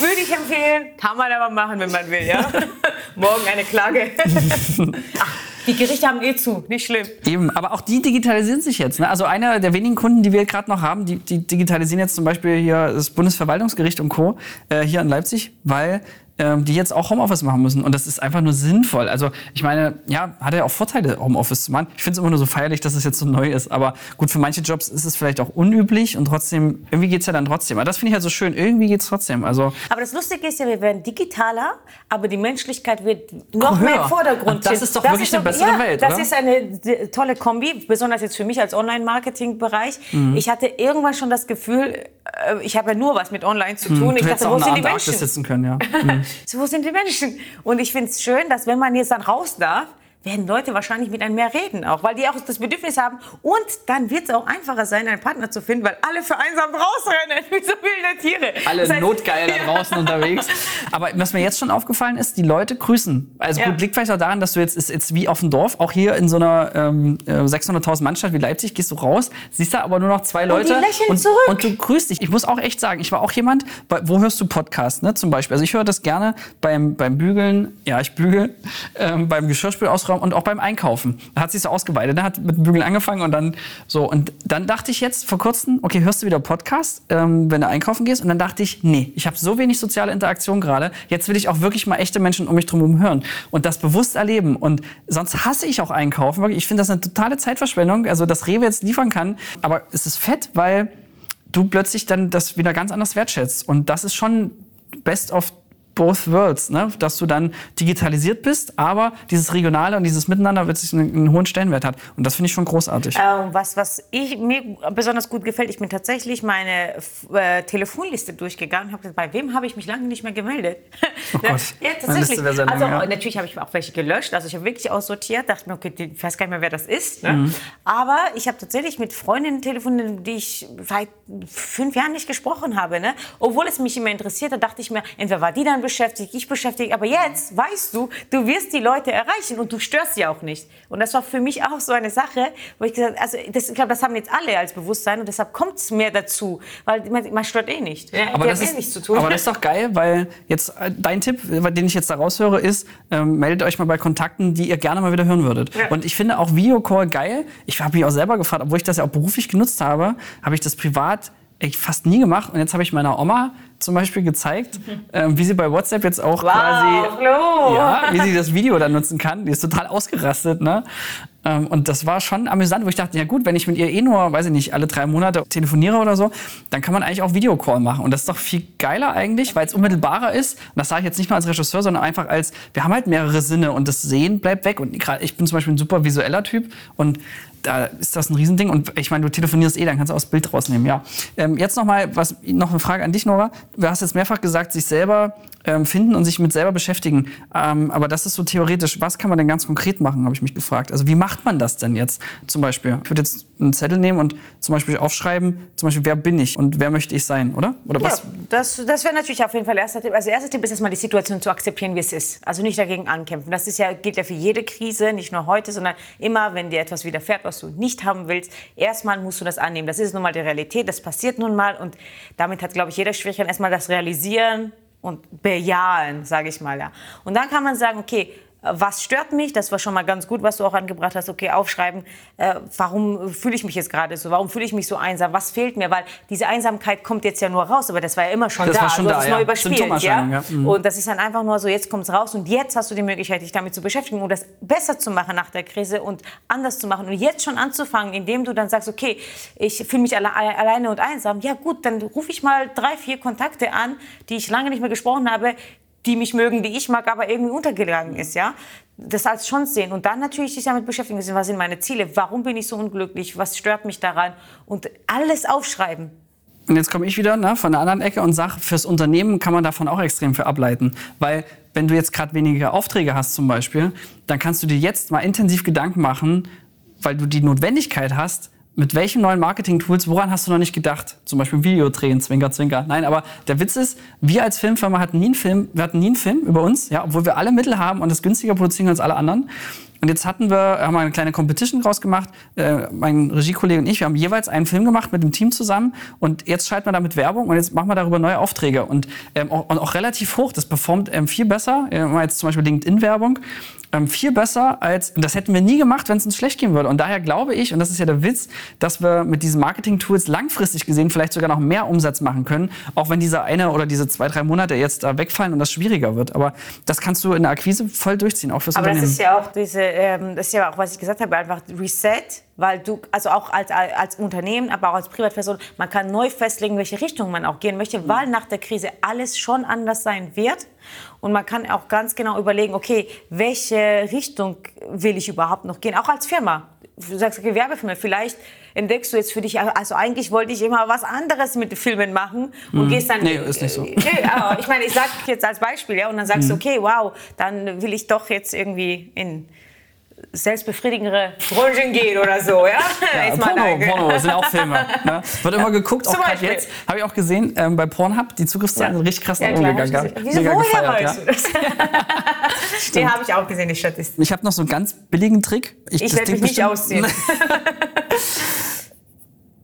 Würde ich empfehlen, kann man aber machen, wenn man will, ja? Morgen eine Klage. Ach, die Gerichte haben eh zu, nicht schlimm. Eben, aber auch die digitalisieren sich jetzt. Ne? Also einer der wenigen Kunden, die wir gerade noch haben, die, die digitalisieren jetzt zum Beispiel hier das Bundesverwaltungsgericht und Co. Äh, hier in Leipzig, weil die jetzt auch Homeoffice machen müssen. Und das ist einfach nur sinnvoll. Also ich meine, ja, hat ja auch Vorteile, Homeoffice zu machen. Ich finde es immer nur so feierlich, dass es jetzt so neu ist. Aber gut, für manche Jobs ist es vielleicht auch unüblich und trotzdem, irgendwie geht's ja dann trotzdem. Aber das finde ich halt so schön. Irgendwie geht's trotzdem. Also Aber das Lustige ist ja, wir werden digitaler, aber die Menschlichkeit wird noch Höher. mehr im Vordergrund Und das ist doch wirklich eine bessere ja, Welt, Das oder? ist eine tolle Kombi, besonders jetzt für mich als Online-Marketing-Bereich. Mhm. Ich hatte irgendwann schon das Gefühl, ich habe ja nur was mit Online zu tun. ich Mhm. du hättest dachte, auch wo sind die Menschen? sitzen können, ja. So, wo sind die Menschen? Und ich finde es schön, dass wenn man jetzt dann raus darf, werden Leute wahrscheinlich mit einem mehr reden auch, weil die auch das Bedürfnis haben. Und dann wird es auch einfacher sein, einen Partner zu finden, weil alle vereinsamt rausrennen wie so wilde Tiere. alle Das heißt- notgeil da draußen unterwegs. Aber was mir jetzt schon aufgefallen ist, die Leute grüßen. Also Ja. gut, liegt vielleicht auch daran, dass du jetzt, ist jetzt wie auf dem Dorf, auch hier in so einer ähm, äh, 600.000 Mannstadt wie Leipzig, gehst du raus, siehst da aber nur noch zwei Leute. lächeln und, zurück. und du grüßt dich. Ich muss auch echt sagen, ich war auch jemand, wo hörst du Podcast, ne, zum Beispiel. Also ich höre das gerne beim, beim Bügeln, ja, ich bügel, ähm, beim Geschirrspül ausräumen und auch beim Einkaufen. Da hat sich so ausgeweitet. Da hat mit dem Bügeln angefangen und dann so. Und dann dachte ich jetzt vor kurzem, okay, hörst du wieder Podcast, ähm, wenn du einkaufen gehst? Und dann dachte ich, nee, ich habe so wenig soziale Interaktion gerade. Jetzt will ich auch wirklich mal echte Menschen um mich drum hören und das bewusst erleben. Und sonst hasse ich auch einkaufen. Ich finde das eine totale Zeitverschwendung. Also, dass Rewe jetzt liefern kann. Aber es ist fett, weil du plötzlich dann das wieder ganz anders wertschätzt. Und das ist schon best of both worlds, ne? dass du dann digitalisiert bist, aber dieses Regionale und dieses Miteinander wirklich einen, einen hohen Stellenwert hat. Und das finde ich schon großartig. Ähm, was, was ich, mir besonders gut gefällt, ich bin tatsächlich meine äh, Telefonliste durchgegangen und habe gesagt, bei wem habe ich mich lange nicht mehr gemeldet? Oh Gott, ja, tatsächlich. Lang, also ja. natürlich habe ich auch welche gelöscht, also ich habe wirklich aussortiert, dachte mir, okay, ich weiß gar nicht mehr, wer das ist. Ne? Mhm. Aber ich habe tatsächlich mit Freundinnen telefoniert, die ich seit fünf Jahren nicht gesprochen habe. Ne? Obwohl es mich immer interessiert, da dachte ich mir, entweder war die dann beschäftigt, ich beschäftigt, aber jetzt weißt du, du wirst die Leute erreichen und du störst sie auch nicht. Und das war für mich auch so eine Sache, wo ich gesagt also das, ich glaube, das haben jetzt alle als Bewusstsein und deshalb kommt es mehr dazu, weil man, man stört eh nicht. Ja, aber das, haben eh ist, nichts zu tun. aber das ist doch geil, weil jetzt äh, dein Tipp, äh, den ich jetzt da raushöre, ist, ähm, meldet euch mal bei Kontakten, die ihr gerne mal wieder hören würdet. Ja. Und ich finde auch Videocall geil. Ich habe mich auch selber gefragt, obwohl ich das ja auch beruflich genutzt habe, habe ich das privat echt fast nie gemacht. Und jetzt habe ich meiner Oma zum Beispiel gezeigt, ähm, wie sie bei WhatsApp jetzt auch Wow, quasi Flo. ja, wie sie das Video dann nutzen kann. Die ist total ausgerastet, ne? Ähm, und das war schon amüsant, wo ich dachte, ja gut, wenn ich mit ihr eh nur, weiß ich nicht, alle drei Monate telefoniere oder so, dann kann man eigentlich auch Videocall machen. Und das ist doch viel geiler eigentlich, weil es unmittelbarer ist. Und das sage ich jetzt nicht nur als Regisseur, sondern einfach als, wir haben halt mehrere Sinne und das Sehen bleibt weg. Und gerade ich bin zum Beispiel ein super visueller Typ und da ist das ein Riesending. Und ich meine, du telefonierst eh, dann kannst du auch das Bild rausnehmen, ja. Ähm, jetzt noch mal was, noch eine Frage an dich, Nora. Du hast jetzt mehrfach gesagt, sich selber ähm, finden und sich mit selber beschäftigen. Ähm, aber das ist so theoretisch. Was kann man denn ganz konkret machen, habe ich mich gefragt. Also wie macht man das denn jetzt zum Beispiel? Ich würde jetzt einen Zettel nehmen und zum Beispiel aufschreiben, zum Beispiel, wer bin ich und wer möchte ich sein, oder? Oder was? Ja, das, das wäre natürlich auf jeden Fall der erste Tipp. Also der erste Tipp ist erstmal die Situation zu akzeptieren, wie es ist. Also nicht dagegen ankämpfen. Das ist ja, gilt ja für jede Krise, nicht nur heute, sondern immer, wenn dir etwas widerfährt, was du nicht haben willst, erstmal musst du das annehmen. Das ist nun mal die Realität, das passiert nun mal und damit hat, glaube ich, jeder Schwierigkeiten, erstmal das Realisieren und bejahen, sage ich mal. Ja. Und dann kann man sagen, okay, was stört mich? Das war schon mal ganz gut, was du auch angebracht hast. Okay, aufschreiben, äh, warum fühle ich mich jetzt gerade so? Warum fühle ich mich so einsam? Was fehlt mir? Weil diese Einsamkeit kommt jetzt ja nur raus, aber das war ja immer schon Das da. war schon du da, hast es ja. nur überspielt. Ja? Ja. Mhm. Und das ist dann einfach nur so, jetzt kommt es raus und jetzt hast du die Möglichkeit, dich damit zu beschäftigen und das besser zu machen nach der Krise und anders zu machen. Und jetzt schon anzufangen, indem du dann sagst, okay, ich fühle mich alle, alleine und einsam. Ja gut, dann rufe ich mal drei, vier Kontakte an, die ich lange nicht mehr gesprochen habe, die mich mögen, die ich mag, aber irgendwie untergegangen ist, ja. Das als schon sehen und dann natürlich sich damit beschäftigen, was sind meine Ziele, warum bin ich so unglücklich, was stört mich daran und alles aufschreiben. Und jetzt komme ich wieder ne, von der anderen Ecke und sage, fürs Unternehmen kann man davon auch extrem viel ableiten. Weil wenn du jetzt gerade weniger Aufträge hast zum Beispiel, dann kannst du dir jetzt mal intensiv Gedanken machen, weil du die Notwendigkeit hast, mit welchen neuen Marketing-Tools, woran hast du noch nicht gedacht? Zum Beispiel Video drehen, Zwinker, Zwinker. Nein, aber der Witz ist, wir als Filmfirma hatten nie einen Film, wir hatten nie einen Film über uns, ja, obwohl wir alle Mittel haben und das günstiger produzieren als alle anderen. Und jetzt hatten wir, haben wir eine kleine Competition draus gemacht. Äh, mein Regiekollege und ich, wir haben jeweils einen Film gemacht mit dem Team zusammen. Und jetzt schalten wir damit Werbung und jetzt machen wir darüber neue Aufträge. Und, ähm, auch, und auch relativ hoch. Das performt ähm, viel besser. Äh, jetzt zum Beispiel LinkedIn-Werbung ähm, viel besser als, das hätten wir nie gemacht, wenn es uns schlecht gehen würde. Und daher glaube ich, und das ist ja der Witz, dass wir mit diesen Marketing-Tools langfristig gesehen vielleicht sogar noch mehr Umsatz machen können, auch wenn diese eine oder diese zwei, drei Monate jetzt da wegfallen und das schwieriger wird. Aber das kannst du in der Akquise voll durchziehen, auch fürs Aber Unternehmen. das ist ja auch diese, ähm, das ist ja auch, was ich gesagt habe, einfach Reset, weil du, also auch als, als Unternehmen, aber auch als Privatperson, man kann neu festlegen, welche Richtung man auch gehen möchte, weil nach der Krise alles schon anders sein wird. Und man kann auch ganz genau überlegen, okay, welche Richtung will ich überhaupt noch gehen, auch als Firma. Du sagst, okay, Werbefilme, vielleicht entdeckst du jetzt für dich, also eigentlich wollte ich immer was anderes mit Filmen machen und gehst dann... Nee, ist nicht so. Nee, aber ich meine, ich sag jetzt als Beispiel, ja, und dann sagst du, okay, wow, dann will ich doch jetzt irgendwie in selbstbefriedigende Branchen gehen oder so, ja? Ja, Porno, Porno, das sind auch Filme. Ne? Wird immer geguckt, auch gerade jetzt. Habe ich auch gesehen, ähm, bei Pornhub, die Zugriffszahlen Ja. sind richtig krass nach oben ich gegangen. Wieso, woher gefeiert, weißt ja. du das? Den habe ich auch gesehen, die Statistik. Ich habe noch so einen ganz billigen Trick. Ich das werde mich nicht ausziehen.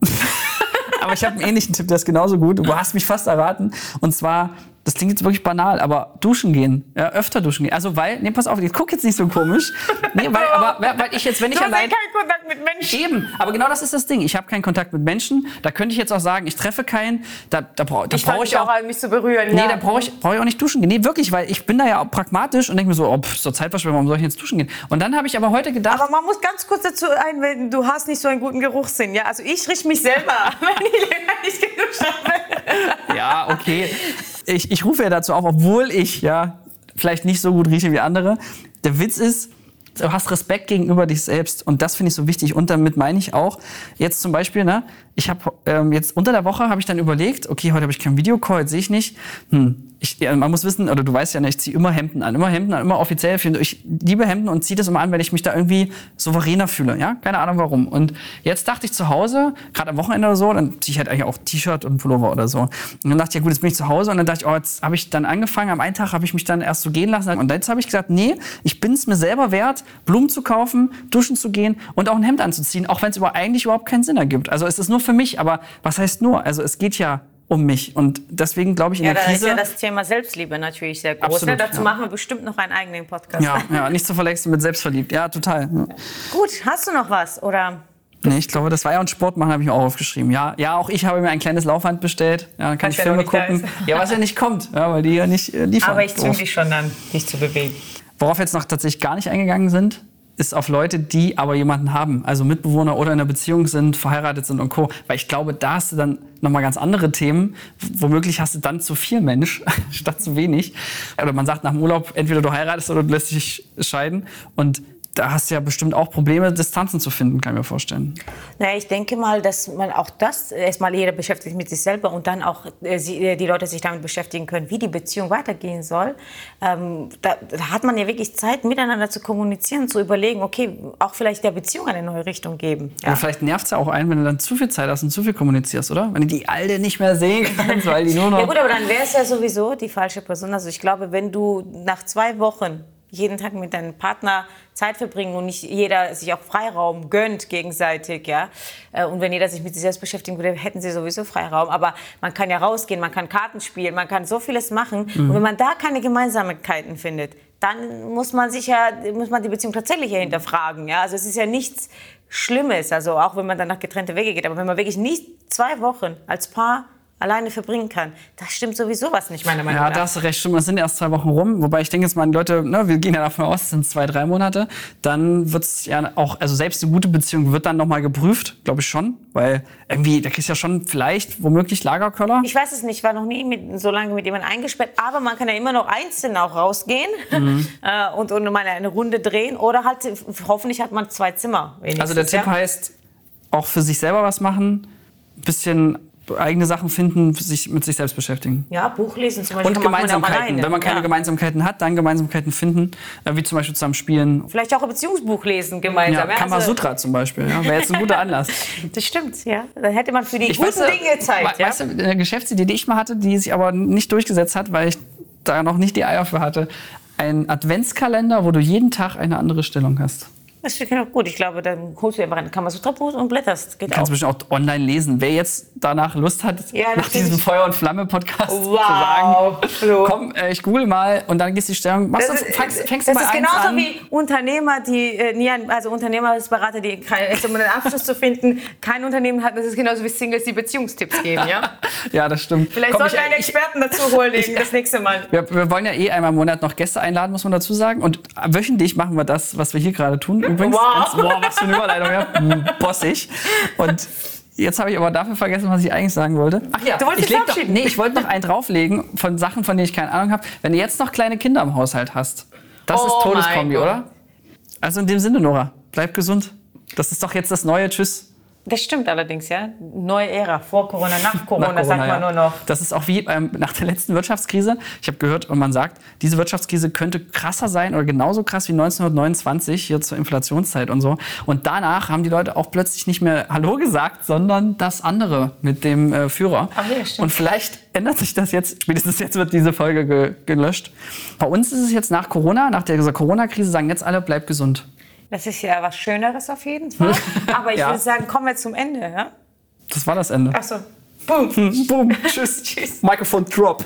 Aber ich habe einen ähnlichen Tipp, der ist genauso gut. Du hast mich fast erraten. Und zwar, das klingt jetzt wirklich banal, aber duschen gehen. Ja, öfter duschen gehen. Also weil, nee, pass auf, ich guck jetzt nicht so komisch. Nee, weil, aber weil ich jetzt, wenn ich Du hast allein... keinen Kontakt mit Menschen. Eben, aber genau das ist das Ding. Ich habe keinen Kontakt mit Menschen. Da könnte ich jetzt auch sagen, ich treffe keinen. Da, da, brauche da Ich brauch fange ich mich auch an, mich zu berühren. Nee, ja. da brauche ich, brauch ich auch nicht duschen gehen. Nee, wirklich, weil ich bin da ja auch pragmatisch und denke mir so, oh, pff, so Zeitverschwendung, warum soll ich jetzt duschen gehen? Und dann habe ich aber heute gedacht, Aber man muss ganz kurz dazu einwenden, du hast nicht so einen guten Geruchssinn. Ja? Also ich rieche mich selber, wenn ich länger nicht geduscht habe. ja, okay, ich, ich rufe ja dazu auf, obwohl ich ja vielleicht nicht so gut rieche wie andere. Der Witz ist, du hast Respekt gegenüber dich selbst und das finde ich so wichtig. Und damit meine ich auch, jetzt zum Beispiel, ne, ich habe ähm, jetzt unter der Woche habe ich dann überlegt, okay, heute habe ich keinen Videocall, sehe ich nicht. Hm, ich, man muss wissen, oder du weißt ja, ne, ich ziehe immer Hemden an, immer Hemden an, immer offiziell. Ich liebe Hemden und ziehe das immer an, wenn ich mich da irgendwie souveräner fühle. Ja, keine Ahnung warum. Und jetzt dachte ich zu Hause, gerade am Wochenende oder so, dann ziehe ich halt eigentlich auch T-Shirt und Pullover oder so. Und dann dachte ich, ja gut, jetzt bin ich zu Hause und dann dachte ich, oh, jetzt habe ich dann angefangen. Am einen Tag habe ich mich dann erst so gehen lassen und jetzt habe ich gesagt, nee, ich bin es mir selber wert, Blumen zu kaufen, duschen zu gehen und auch ein Hemd anzuziehen, auch wenn es über, eigentlich überhaupt keinen Sinn ergibt. Also es ist nur für mich, aber was heißt nur? Also es geht ja um mich und deswegen glaube ich in Ja, der da ist Krise ja das Thema Selbstliebe natürlich sehr groß. Absolut, ne? Dazu ja. machen wir bestimmt noch einen eigenen Podcast. ja, ja, nicht zu verwechseln mit selbstverliebt. Ja, total. Ja. Gut, hast du noch was? Oder Nee, ich glaube, das war ja ein Sport machen, habe ich mir auch aufgeschrieben. Ja, ja, auch ich habe mir ein kleines Laufband bestellt. Ja, dann kann Was ich ja Filme gucken. Ja, was ja nicht kommt, ja, weil die ja nicht äh, liefern. Aber ich zwinge dich schon dann, dich zu bewegen. Worauf wir jetzt noch tatsächlich gar nicht eingegangen sind, ist auf Leute, die aber jemanden haben, also Mitbewohner oder in einer Beziehung sind, verheiratet sind und Co. Weil ich glaube, da hast du dann nochmal ganz andere Themen. Womöglich hast du dann zu viel Mensch statt zu wenig. Oder man sagt nach dem Urlaub, entweder du heiratest oder du lässt dich scheiden. Und da hast du ja bestimmt auch Probleme, Distanzen zu finden, kann ich mir vorstellen. Naja, ich denke mal, dass man auch das, erstmal jeder beschäftigt mit sich selber und dann auch äh, sie, äh, die Leute sich damit beschäftigen können, wie die Beziehung weitergehen soll. Ähm, da, da hat man ja wirklich Zeit, miteinander zu kommunizieren, zu überlegen, okay, auch vielleicht der Beziehung eine neue Richtung geben. Ja. Aber vielleicht nervt es ja auch einen, wenn du dann zu viel Zeit hast und zu viel kommunizierst, oder? Wenn du die Alte nicht mehr sehen kannst, weil die nur noch... Ja gut, aber dann wäre es ja sowieso die falsche Person. Also ich glaube, wenn du nach zwei Wochen jeden Tag mit deinem Partner Zeit verbringen und nicht jeder sich auch Freiraum gönnt gegenseitig, ja. äh, Und wenn jeder sich mit sich selbst beschäftigen würde, hätten sie sowieso Freiraum. Aber man kann ja rausgehen, man kann Karten spielen, man kann so vieles machen. Und wenn man da keine Gemeinsamkeiten findet, dann muss man sich ja, muss man die Beziehung tatsächlich ja hinterfragen, ja. Also es ist ja nichts Schlimmes, also auch wenn man dann nach getrennte Wege geht. Aber wenn man wirklich nicht zwei Wochen als Paar alleine verbringen kann, da stimmt sowieso was nicht, meiner Meinung Ja, nach. da hast du recht. Stimmt, das sind erst zwei Wochen rum. Wobei ich denke jetzt mal, Leute, ne, wir gehen ja davon aus, es sind zwei, drei Monate. Dann wird's ja auch, also selbst eine gute Beziehung wird dann nochmal geprüft, glaube ich schon. Weil irgendwie, da kriegst du ja schon vielleicht womöglich Lagerköller. Ich weiß es nicht, ich war noch nie mit, so lange mit jemandem eingesperrt, aber man kann ja immer noch einzeln auch rausgehen Mhm. äh, und, und mal eine Runde drehen oder halt, hoffentlich hat man zwei Zimmer. Also der Tipp ja? heißt, auch für sich selber was machen, bisschen eigene Sachen finden, sich mit sich selbst beschäftigen. Ja, Buch lesen zum Beispiel. Und Gemeinsamkeiten. Wenn man keine ja. Gemeinsamkeiten hat, dann Gemeinsamkeiten finden, äh, wie zum Beispiel zusammen spielen. Vielleicht auch ein Beziehungsbuch lesen gemeinsam. Ja, Kamasutra zum Beispiel, ja, wäre jetzt ein guter Anlass. das stimmt, ja. Dann hätte man für die Ich guten weiß, Dinge Zeit. Weißt du, eine Geschäftsidee, die ich mal hatte, die sich aber nicht durchgesetzt hat, weil ich da noch nicht die Eier für hatte. Ein Adventskalender, wo du jeden Tag eine andere Stellung hast. Das finde ich auch gut. Ich glaube, dann holst du einfach ein Kamasutra-Buch und blätterst. Geht Kannst auch. du bestimmt auch online lesen. Wer jetzt danach Lust hat, Ja, nach diesem Feuer- und Flamme-Podcast zu Wow, sagen, Flo. komm, äh, ich google mal und dann gehst du die Stellung, machst Das du, ist, fängst, fängst das du bei ist genauso an. wie Unternehmer, die äh, also Unternehmensberater, die jetzt, um einen Abschluss zu finden, kein Unternehmen hat. Das ist genauso wie Singles, die Beziehungstipps geben. Ja? Ja, das stimmt. Vielleicht Komm, sollten wir ich- einen ich- Experten dazu holen das nächste Mal. Wir, wir wollen ja eh einmal im Monat noch Gäste einladen, muss man dazu sagen. Und wöchentlich machen wir das, was wir hier gerade tun. Übrigens, Wow. ganz, boah, was für eine Überleitung, ja. Hm, Bossig. Und jetzt habe ich aber dafür vergessen, was ich eigentlich sagen wollte. Ach ja, Du wolltest ich, doch, verabschieden. nee, ich wollte noch einen drauflegen von Sachen, von denen ich keine Ahnung habe. Wenn du jetzt noch kleine Kinder im Haushalt hast, das Oh ist Todeskombi, oder? Also in dem Sinne, Nora, bleib gesund. Das ist doch jetzt das neue Tschüss. Das stimmt allerdings, ja. Neue Ära, vor Corona, nach Corona, Nach sagt man ja. nur noch. Das ist auch wie ähm, nach der letzten Wirtschaftskrise. Ich habe gehört und man sagt, diese Wirtschaftskrise könnte krasser sein oder genauso krass wie 1929 hier zur Inflationszeit und so. Und danach haben die Leute auch plötzlich nicht mehr Hallo gesagt, sondern das andere mit dem äh, Führer. Ach ja, stimmt. und vielleicht ändert sich das jetzt. Spätestens jetzt wird diese Folge ge gelöscht. Bei uns ist es jetzt nach Corona, nach dieser Corona-Krise, sagen jetzt alle, bleib gesund. Das ist ja was Schöneres auf jeden Fall. Aber ich Ja. würde sagen, kommen wir zum Ende. Ja? Das war das Hm, Ende. Achso. Boom. Boom. Tschüss. Tschüss. Mikrofon drop.